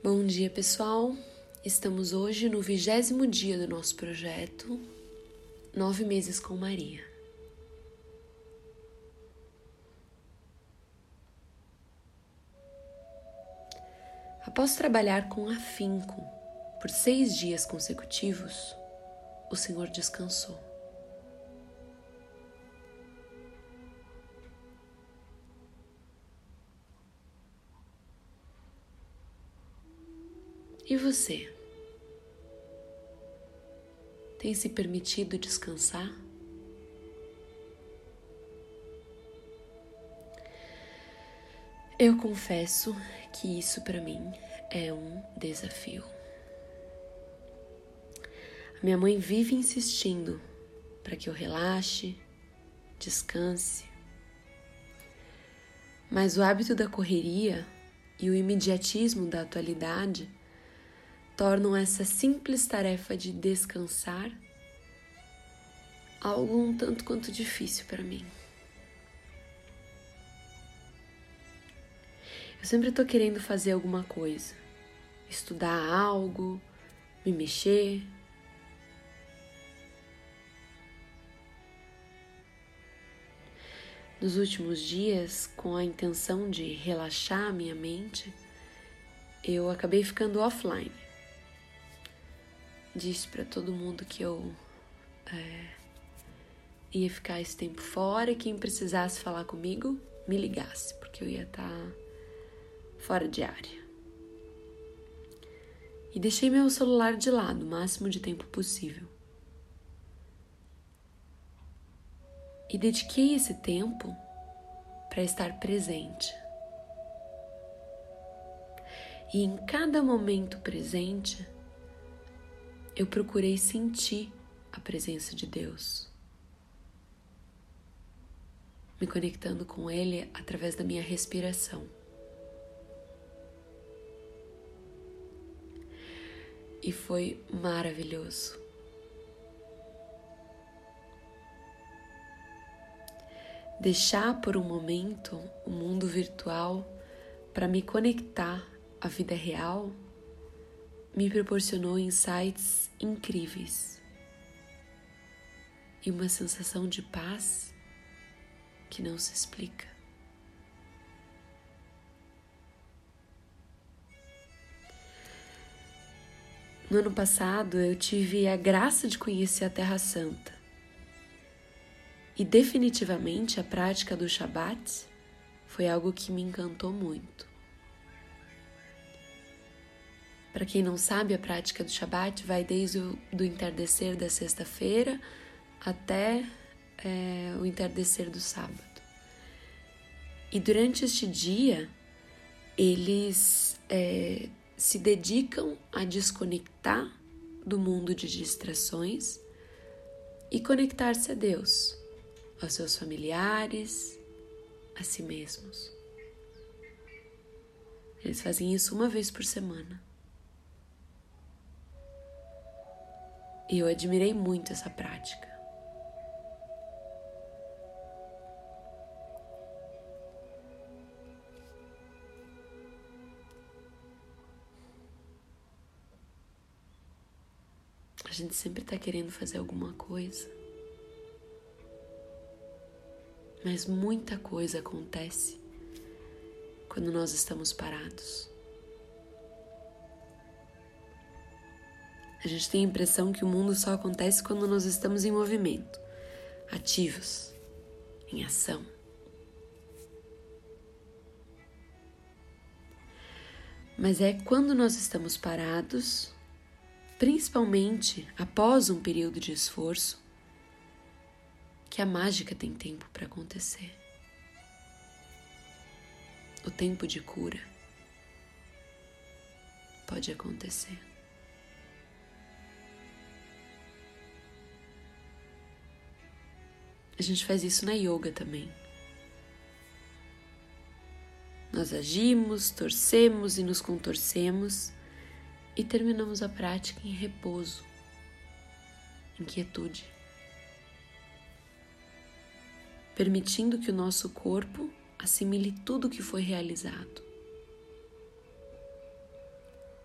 Bom dia, pessoal. Estamos hoje no vigésimo dia do nosso projeto Nove Meses com Maria. Após trabalhar com afinco por seis dias consecutivos, o Senhor descansou. E você? Tem se permitido descansar? Eu confesso que isso para mim é um desafio. A minha mãe vive insistindo para que eu relaxe, descanse. Mas o hábito da correria e o imediatismo da atualidade tornam essa simples tarefa de descansar algo um tanto quanto difícil para mim. Eu sempre estou querendo fazer alguma coisa, estudar algo, me mexer. Nos últimos dias, com a intenção de relaxar a minha mente, eu acabei ficando offline disse para todo mundo que eu é, ia ficar esse tempo fora e quem precisasse falar comigo me ligasse, porque eu ia estar tá fora de área. E deixei meu celular de lado o máximo de tempo possível. E dediquei esse tempo para estar presente. E em cada momento presente, eu procurei sentir a presença de Deus, me conectando com Ele através da minha respiração. E foi maravilhoso. Deixar por um momento o mundo virtual para me conectar à vida real me proporcionou insights incríveis e uma sensação de paz que não se explica. No ano passado eu tive a graça de conhecer a Terra Santa e definitivamente a prática do Shabat foi algo que me encantou muito. Para quem não sabe, a prática do Shabat vai desde o do entardecer da sexta-feira até é, o entardecer do sábado. E durante este dia, eles é, se dedicam a desconectar do mundo de distrações e conectar-se a Deus, aos seus familiares, a si mesmos. Eles fazem isso uma vez por semana. E eu admirei muito essa prática. A gente sempre está querendo fazer alguma coisa, mas muita coisa acontece quando nós estamos parados. A gente tem a impressão que o mundo só acontece quando nós estamos em movimento, ativos, em ação. Mas é quando nós estamos parados, principalmente após um período de esforço, que a mágica tem tempo para acontecer. O tempo de cura pode acontecer. A gente faz isso na yoga também. Nós agimos, torcemos e nos contorcemos e terminamos a prática em repouso, em quietude, permitindo que o nosso corpo assimile tudo o que foi realizado.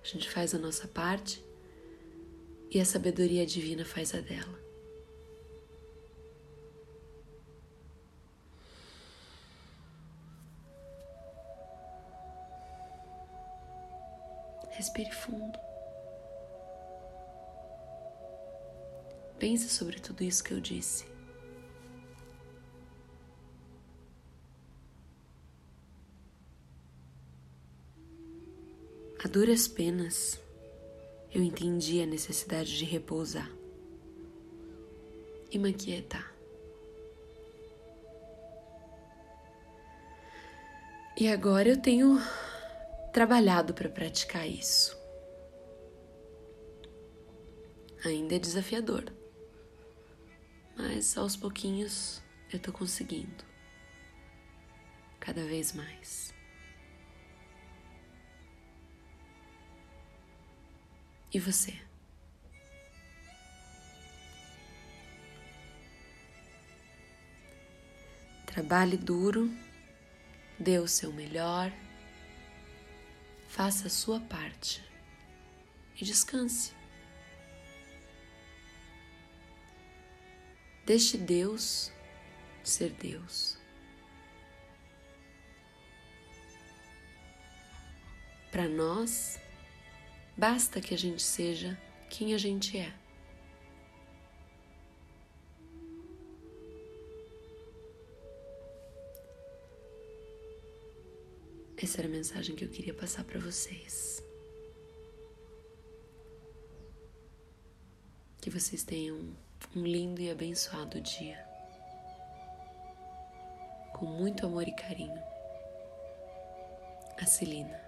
A gente faz a nossa parte e a sabedoria divina faz a dela. Respire fundo. Pense sobre tudo isso que eu disse. A duras penas, eu entendi a necessidade de repousar e me aquietar. E agora eu tenho trabalhado para praticar isso. Ainda é desafiador, mas aos pouquinhos eu tô conseguindo. Cada vez mais. E você? Trabalhe duro, dê o seu melhor, faça a sua parte e descanse. Deixe Deus ser Deus. Para nós, Basta que a gente seja quem a gente é. Essa era a mensagem que eu queria passar para vocês. Que vocês tenham um lindo e abençoado dia. Com muito amor e carinho. A Celina.